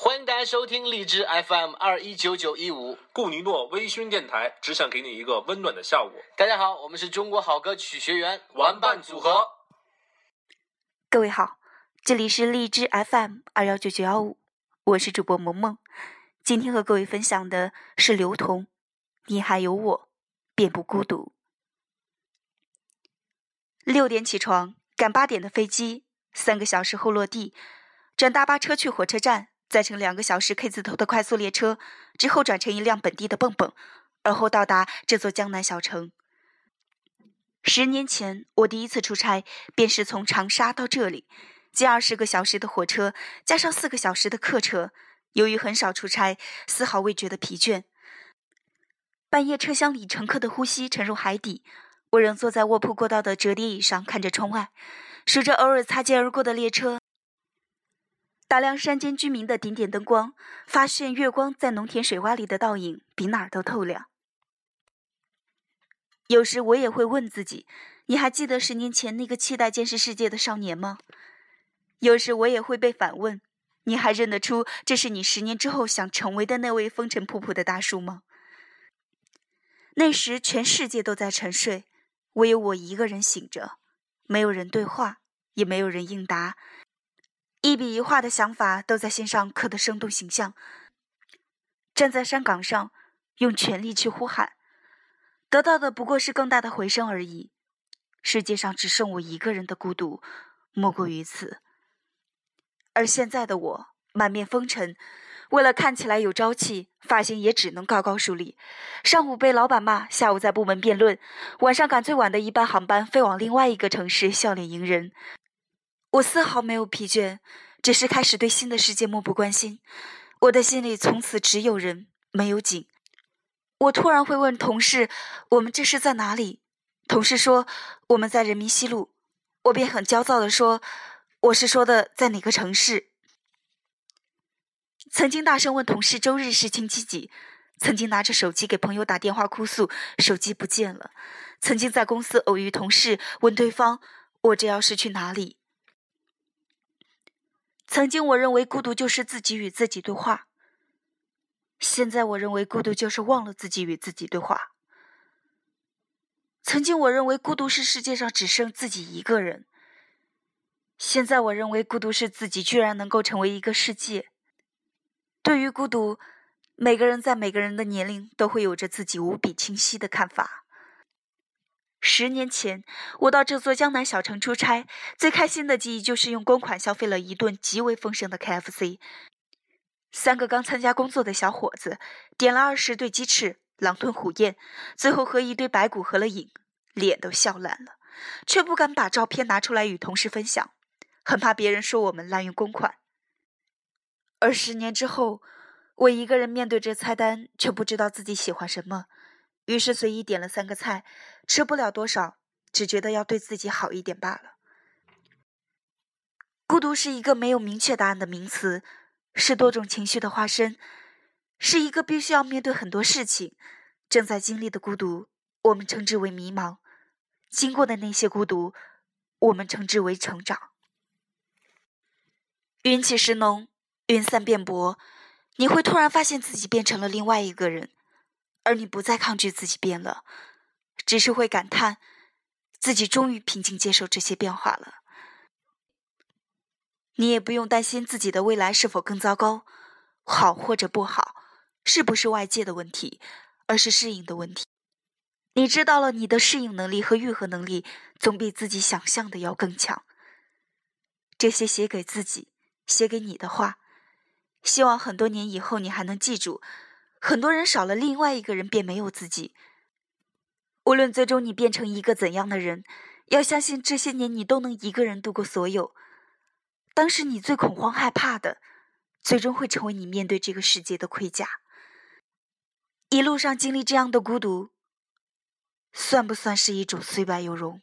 欢迎大家收听荔枝 FM 二一九九一五。顾尼诺微醺电台只想给你一个温暖的下午。大家好，我们是中国好歌曲学员玩伴组合。各位好，这里是荔枝 FM 二幺九九幺五，我是主播萌萌。今天和各位分享的是刘同，你还有我，便不孤独。六点起床，赶八点的飞机，三个小时后落地，转大巴车去火车站，再乘两个小时 K 字头的快速列车，之后转乘一辆本地的蹦蹦，而后到达这座江南小城。十年前，我第一次出差，便是从长沙到这里，近二十个小时的火车，加上四个小时的客车。由于很少出差，丝毫未觉得疲倦。半夜车厢里乘客的呼吸沉入海底。我仍坐在卧铺过道的折叠椅上，看着窗外，数着偶尔擦肩而过的列车，打量山间居民的点点灯光，发现月光在农田水洼里的倒影比哪儿都透亮。有时我也会问自己：你还记得十年前那个期待见识世界的少年吗？有时我也会被反问：你还认得出这是你十年之后想成为的那位风尘仆仆的大叔吗？那时全世界都在沉睡。唯有我一个人醒着，没有人对话，也没有人应答，一笔一画的想法都在心上刻得生动形象。站在山岗上，用全力去呼喊，得到的不过是更大的回声而已。世界上只剩我一个人的孤独，莫过于此。而现在的我，满面风尘。为了看起来有朝气，发型也只能高高梳理。上午被老板骂，下午在部门辩论，晚上赶最晚的一班航班飞往另外一个城市，笑脸迎人。我丝毫没有疲倦，只是开始对新的世界漠不关心。我的心里从此只有人，没有景。我突然会问同事：“我们这是在哪里？”同事说：“我们在人民西路。”我便很焦躁地说：“我是说的在哪个城市？”曾经大声问同事周日是星期几，曾经拿着手机给朋友打电话哭诉手机不见了，曾经在公司偶遇同事问对方我这要是去哪里。曾经我认为孤独就是自己与自己对话，现在我认为孤独就是忘了自己与自己对话。曾经我认为孤独是世界上只剩自己一个人，现在我认为孤独是自己居然能够成为一个世界。对于孤独，每个人在每个人的年龄都会有着自己无比清晰的看法。十年前，我到这座江南小城出差，最开心的记忆就是用公款消费了一顿极为丰盛的 KFC。三个刚参加工作的小伙子点了二十对鸡翅，狼吞虎咽，最后和一堆白骨合了影，脸都笑烂了，却不敢把照片拿出来与同事分享，很怕别人说我们滥用公款。而十年之后，我一个人面对着菜单，却不知道自己喜欢什么，于是随意点了三个菜，吃不了多少，只觉得要对自己好一点罢了。孤独是一个没有明确答案的名词，是多种情绪的化身，是一个必须要面对很多事情、正在经历的孤独，我们称之为迷茫；经过的那些孤独，我们称之为成长。云起时浓。云散变薄，你会突然发现自己变成了另外一个人，而你不再抗拒自己变了，只是会感叹自己终于平静接受这些变化了。你也不用担心自己的未来是否更糟糕，好或者不好，是不是外界的问题，而是适应的问题。你知道了，你的适应能力和愈合能力总比自己想象的要更强。这些写给自己、写给你的话。希望很多年以后你还能记住，很多人少了另外一个人便没有自己。无论最终你变成一个怎样的人，要相信这些年你都能一个人度过所有。当时你最恐慌害怕的，最终会成为你面对这个世界的盔甲。一路上经历这样的孤独，算不算是一种虽败犹荣？